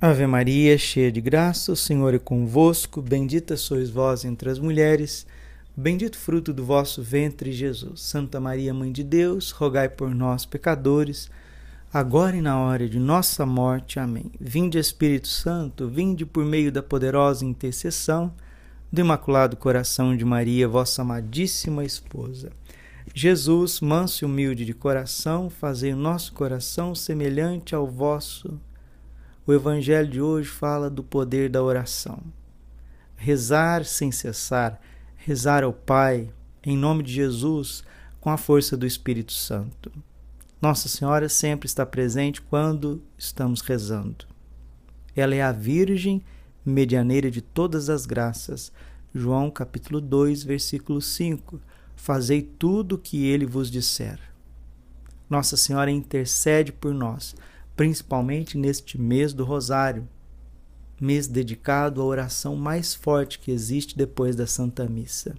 Ave Maria, cheia de graça, o Senhor é convosco. Bendita sois vós entre as mulheres. Bendito fruto do vosso ventre, Jesus. Santa Maria, Mãe de Deus, rogai por nós, pecadores, agora e na hora de nossa morte. Amém. Vinde, Espírito Santo, vinde por meio da poderosa intercessão do Imaculado Coração de Maria, vossa amadíssima esposa. Jesus, manso e humilde de coração, fazei o nosso coração semelhante ao vosso. O Evangelho de hoje fala do poder da oração. Rezar sem cessar, rezar ao Pai, em nome de Jesus, com a força do Espírito Santo. Nossa Senhora sempre está presente quando estamos rezando. Ela é a Virgem medianeira de todas as graças. João capítulo 2, versículo 5 fazei tudo o que ele vos disser. Nossa Senhora intercede por nós, principalmente neste mês do Rosário, mês dedicado à oração mais forte que existe depois da Santa Missa.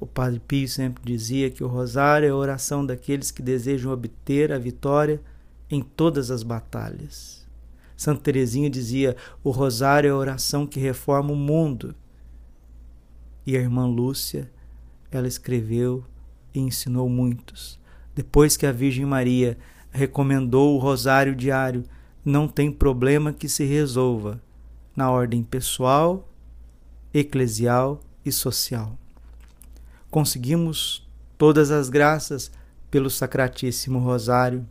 O Padre Pio sempre dizia que o Rosário é a oração daqueles que desejam obter a vitória em todas as batalhas. Santa Teresinha dizia: o Rosário é a oração que reforma o mundo. E a irmã Lúcia ela escreveu e ensinou muitos. Depois que a Virgem Maria recomendou o rosário diário, não tem problema que se resolva na ordem pessoal, eclesial e social. Conseguimos todas as graças pelo Sacratíssimo Rosário.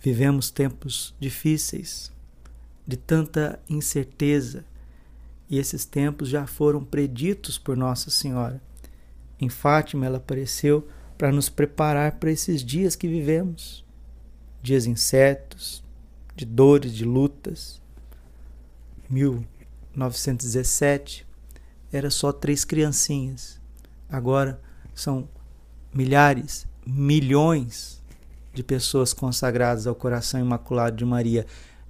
Vivemos tempos difíceis, de tanta incerteza, e esses tempos já foram preditos por Nossa Senhora. Em Fátima, ela apareceu para nos preparar para esses dias que vivemos dias incertos, de dores, de lutas. Em 1917 era só três criancinhas. Agora são milhares, milhões de pessoas consagradas ao coração imaculado de Maria.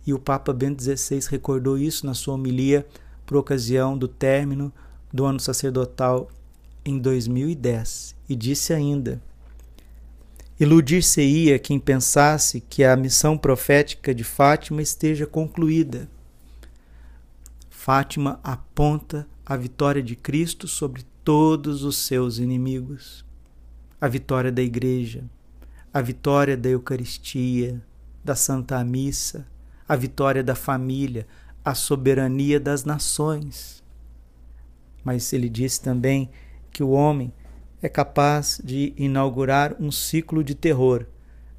E o Papa Bento XVI recordou isso na sua homilia por ocasião do término do ano sacerdotal em 2010 e disse ainda: Iludir-se-ia quem pensasse que a missão profética de Fátima esteja concluída. Fátima aponta a vitória de Cristo sobre todos os seus inimigos, a vitória da Igreja, a vitória da Eucaristia, da Santa Missa, a vitória da família, a soberania das nações. Mas ele disse também que o homem é capaz de inaugurar um ciclo de terror,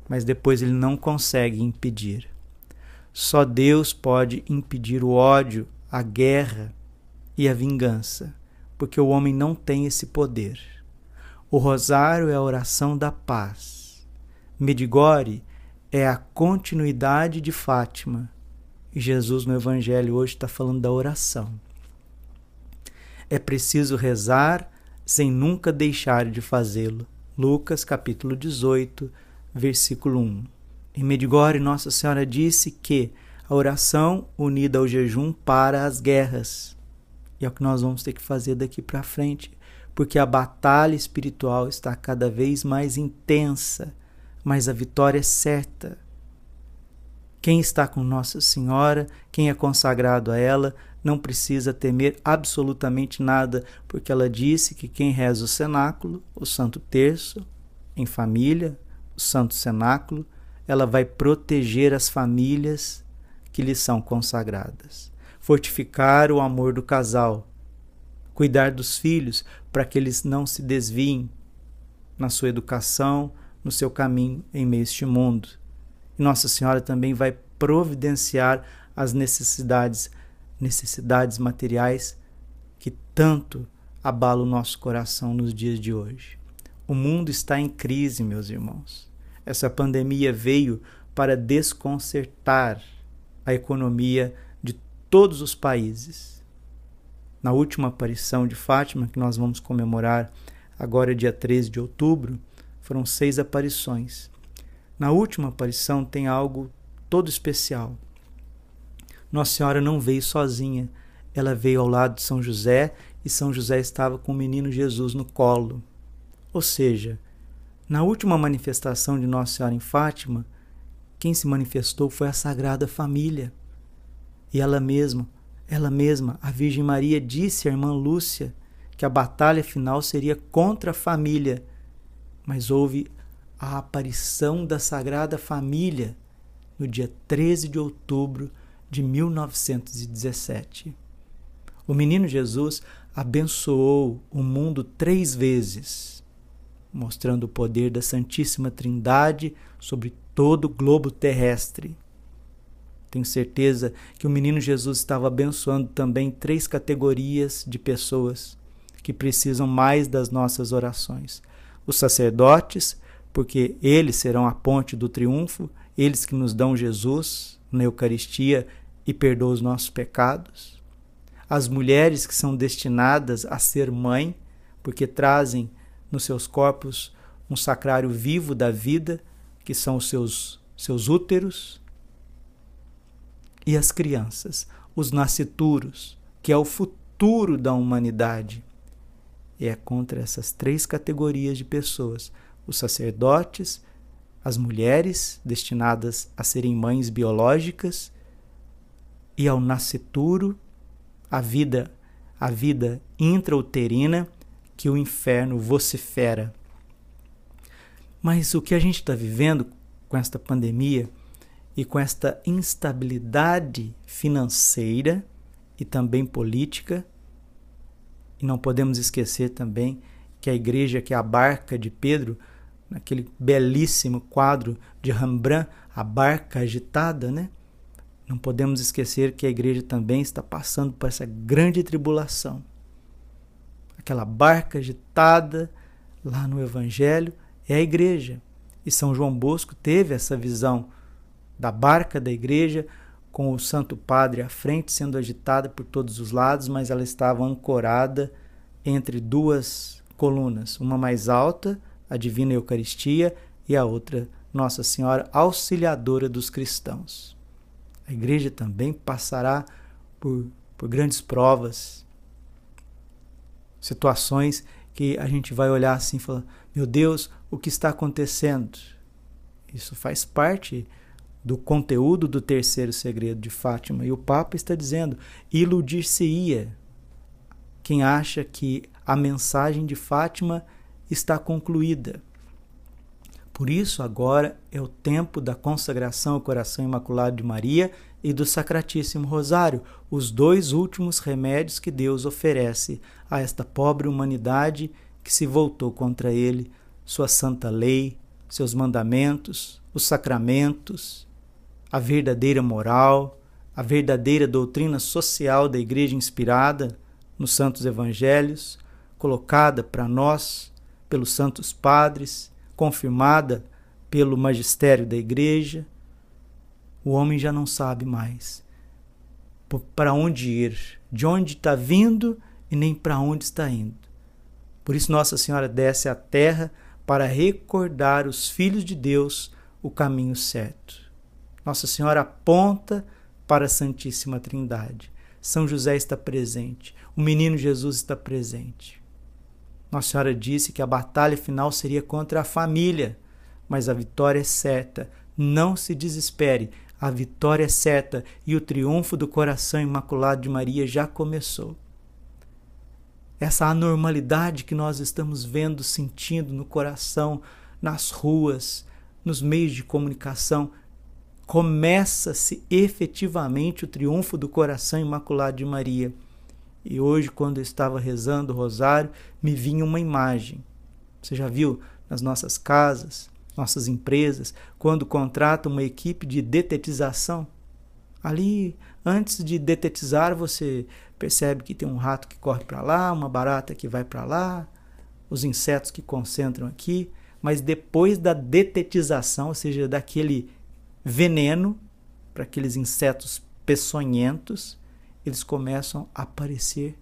mas depois ele não consegue impedir. Só Deus pode impedir o ódio, a guerra e a vingança, porque o homem não tem esse poder. O rosário é a oração da paz. Medigore é a continuidade de Fátima. E Jesus no Evangelho hoje está falando da oração. É preciso rezar sem nunca deixar de fazê-lo. Lucas capítulo 18, versículo 1. Em Medigore, Nossa Senhora disse que a oração unida ao jejum para as guerras. E é o que nós vamos ter que fazer daqui para frente, porque a batalha espiritual está cada vez mais intensa, mas a vitória é certa. Quem está com Nossa Senhora, quem é consagrado a ela, não precisa temer absolutamente nada, porque ela disse que quem reza o cenáculo, o Santo Terço, em família, o Santo Cenáculo, ela vai proteger as famílias que lhe são consagradas, fortificar o amor do casal, cuidar dos filhos para que eles não se desviem na sua educação, no seu caminho em meio a este mundo. E Nossa Senhora também vai providenciar as necessidades necessidades materiais que tanto abalam o nosso coração nos dias de hoje. O mundo está em crise, meus irmãos. Essa pandemia veio para desconcertar a economia de todos os países. Na última aparição de Fátima, que nós vamos comemorar agora, dia 13 de outubro, foram seis aparições. Na última aparição tem algo todo especial. Nossa Senhora não veio sozinha, ela veio ao lado de São José e São José estava com o menino Jesus no colo. Ou seja, na última manifestação de Nossa Senhora em Fátima, quem se manifestou foi a Sagrada Família. E ela mesma, ela mesma, a Virgem Maria, disse à irmã Lúcia que a batalha final seria contra a família, mas houve a aparição da Sagrada Família no dia 13 de outubro de 1917. O menino Jesus abençoou o mundo três vezes, mostrando o poder da Santíssima Trindade sobre todo o globo terrestre. Tenho certeza que o menino Jesus estava abençoando também três categorias de pessoas que precisam mais das nossas orações: os sacerdotes, porque eles serão a ponte do triunfo, eles que nos dão Jesus na Eucaristia e perdoam os nossos pecados. As mulheres que são destinadas a ser mãe, porque trazem nos seus corpos um sacrário vivo da vida, que são os seus, seus úteros. E as crianças, os nascituros, que é o futuro da humanidade. E é contra essas três categorias de pessoas: os sacerdotes, as mulheres destinadas a serem mães biológicas e ao nascituro, a vida, a vida intrauterina que o inferno vocifera. Mas o que a gente está vivendo com esta pandemia e com esta instabilidade financeira e também política, e não podemos esquecer também que a igreja, que é a barca de Pedro, naquele belíssimo quadro de Rembrandt, a barca agitada, né? Não podemos esquecer que a igreja também está passando por essa grande tribulação. Aquela barca agitada lá no Evangelho é a igreja. E São João Bosco teve essa visão da barca da igreja com o Santo Padre à frente, sendo agitada por todos os lados, mas ela estava ancorada entre duas colunas, uma mais alta, a Divina Eucaristia, e a outra, Nossa Senhora Auxiliadora dos cristãos. A igreja também passará por, por grandes provas, situações que a gente vai olhar assim e falar: meu Deus, o que está acontecendo? Isso faz parte do conteúdo do terceiro segredo de Fátima. E o Papa está dizendo: iludir-se-ia quem acha que a mensagem de Fátima está concluída. Por isso, agora é o tempo da consagração ao coração imaculado de Maria e do Sacratíssimo Rosário, os dois últimos remédios que Deus oferece a esta pobre humanidade que se voltou contra Ele, sua santa lei, seus mandamentos, os sacramentos, a verdadeira moral, a verdadeira doutrina social da Igreja inspirada nos Santos Evangelhos, colocada para nós pelos Santos Padres confirmada pelo magistério da igreja, o homem já não sabe mais para onde ir, de onde está vindo e nem para onde está indo. Por isso, Nossa Senhora desce à terra para recordar os filhos de Deus o caminho certo. Nossa Senhora aponta para a Santíssima Trindade. São José está presente, o menino Jesus está presente. Nossa Senhora disse que a batalha final seria contra a família, mas a vitória é certa. Não se desespere, a vitória é certa e o triunfo do coração imaculado de Maria já começou. Essa anormalidade que nós estamos vendo, sentindo no coração, nas ruas, nos meios de comunicação, começa-se efetivamente o triunfo do coração imaculado de Maria. E hoje, quando eu estava rezando o rosário, me vinha uma imagem. Você já viu nas nossas casas, nossas empresas, quando contrata uma equipe de detetização? Ali, antes de detetizar, você percebe que tem um rato que corre para lá, uma barata que vai para lá, os insetos que concentram aqui, mas depois da detetização, ou seja, daquele veneno para aqueles insetos peçonhentos, eles começam a aparecer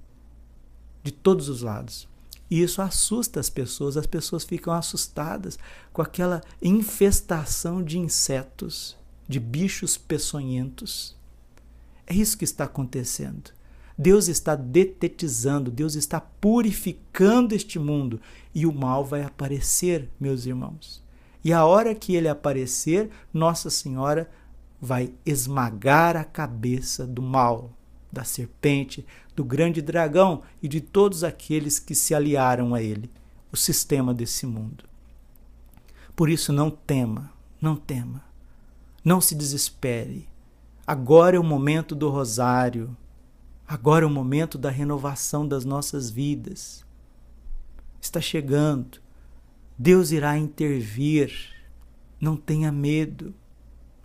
de todos os lados. E isso assusta as pessoas, as pessoas ficam assustadas com aquela infestação de insetos, de bichos peçonhentos. É isso que está acontecendo. Deus está detetizando, Deus está purificando este mundo e o mal vai aparecer, meus irmãos. E a hora que ele aparecer, Nossa Senhora vai esmagar a cabeça do mal, da serpente, do grande dragão e de todos aqueles que se aliaram a ele, o sistema desse mundo. Por isso, não tema, não tema, não se desespere. Agora é o momento do rosário, agora é o momento da renovação das nossas vidas. Está chegando, Deus irá intervir. Não tenha medo,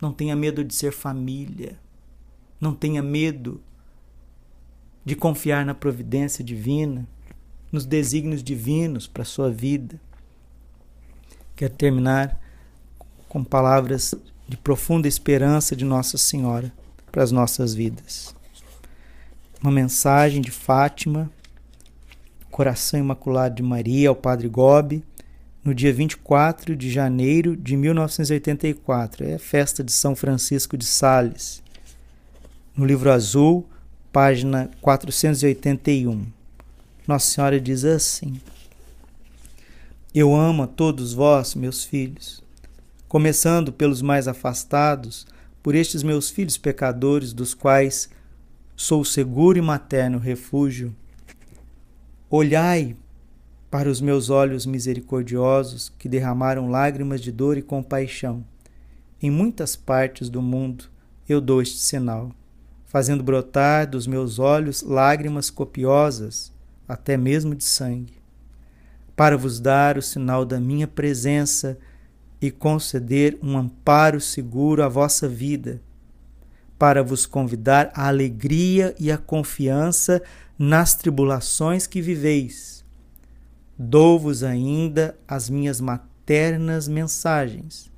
não tenha medo de ser família, não tenha medo de confiar na providência divina, nos desígnios divinos para a sua vida. Quero terminar com palavras de profunda esperança de Nossa Senhora para as nossas vidas. Uma mensagem de Fátima, Coração Imaculado de Maria, ao Padre Gobi, no dia 24 de janeiro de 1984. É a festa de São Francisco de Sales. No livro azul, página 481. Nossa Senhora diz assim: Eu amo a todos vós, meus filhos, começando pelos mais afastados, por estes meus filhos pecadores, dos quais sou seguro e materno refúgio. Olhai para os meus olhos misericordiosos que derramaram lágrimas de dor e compaixão. Em muitas partes do mundo eu dou este sinal fazendo brotar dos meus olhos lágrimas copiosas, até mesmo de sangue, para vos dar o sinal da minha presença e conceder um amparo seguro à vossa vida, para vos convidar à alegria e à confiança nas tribulações que viveis. Dou-vos ainda as minhas maternas mensagens.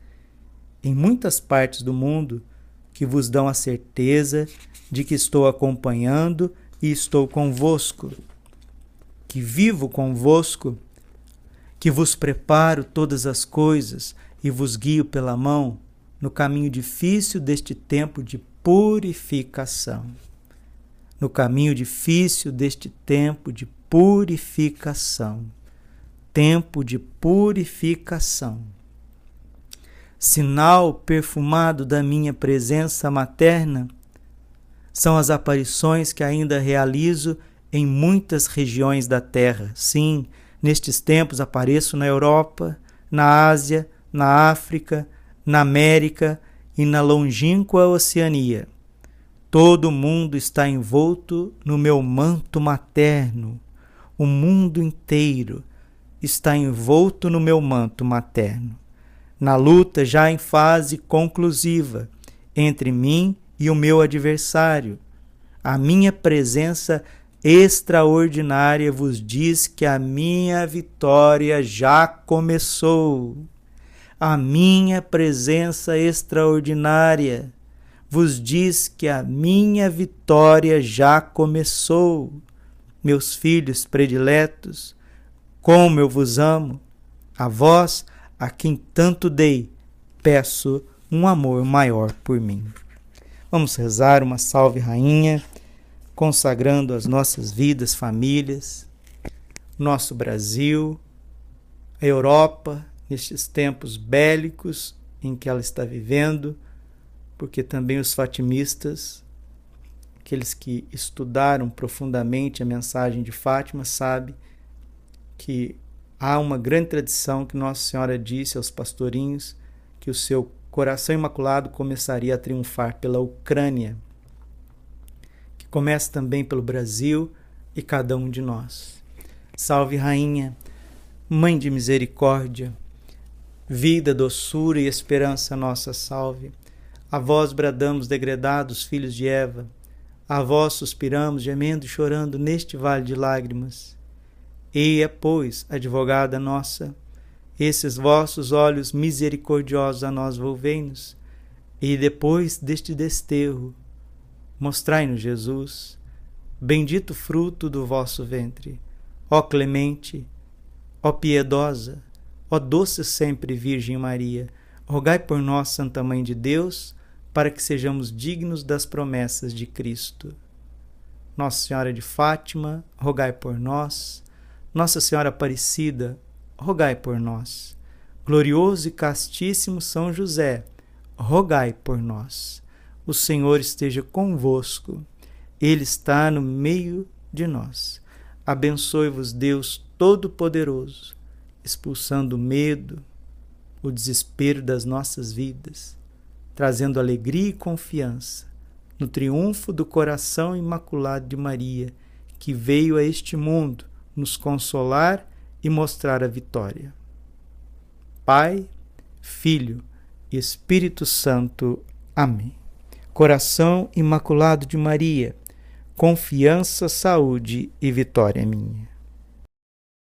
Em muitas partes do mundo, que vos dão a certeza de que estou acompanhando e estou convosco, que vivo convosco, que vos preparo todas as coisas e vos guio pela mão no caminho difícil deste tempo de purificação. No caminho difícil deste tempo de purificação. Tempo de purificação sinal perfumado da minha presença materna, são as aparições que ainda realizo em muitas regiões da Terra. Sim, nestes tempos apareço na Europa, na Ásia, na África, na América e na longínqua Oceania. Todo o mundo está envolto no meu manto materno. O mundo inteiro está envolto no meu manto materno na luta já em fase conclusiva entre mim e o meu adversário. A minha presença extraordinária vos diz que a minha vitória já começou. A minha presença extraordinária vos diz que a minha vitória já começou. Meus filhos prediletos, como eu vos amo, a vós a quem tanto dei, peço um amor maior por mim. Vamos rezar uma salve, Rainha, consagrando as nossas vidas, famílias, nosso Brasil, a Europa, nestes tempos bélicos em que ela está vivendo, porque também os fatimistas, aqueles que estudaram profundamente a mensagem de Fátima, sabem que Há uma grande tradição que Nossa Senhora disse aos pastorinhos que o seu coração imaculado começaria a triunfar pela Ucrânia, que começa também pelo Brasil e cada um de nós. Salve, Rainha, Mãe de misericórdia, vida, doçura e esperança nossa salve. A vós bradamos, degredados filhos de Eva, a vós suspiramos, gemendo e chorando neste vale de lágrimas. Eia, pois, advogada nossa, esses vossos olhos misericordiosos a nós volvei-nos, e depois deste desterro, mostrai-nos Jesus, bendito fruto do vosso ventre, ó clemente, ó piedosa, ó doce sempre Virgem Maria, rogai por nós, Santa Mãe de Deus, para que sejamos dignos das promessas de Cristo. Nossa Senhora de Fátima, rogai por nós. Nossa Senhora Aparecida, rogai por nós. Glorioso e castíssimo São José, rogai por nós. o Senhor esteja convosco, Ele está no meio de nós. Abençoe-vos, Deus Todo-Poderoso, expulsando o medo, o desespero das nossas vidas, trazendo alegria e confiança no triunfo do coração imaculado de Maria, que veio a este mundo nos consolar e mostrar a vitória. Pai, Filho e Espírito Santo. Amém. Coração Imaculado de Maria, confiança, saúde e vitória minha.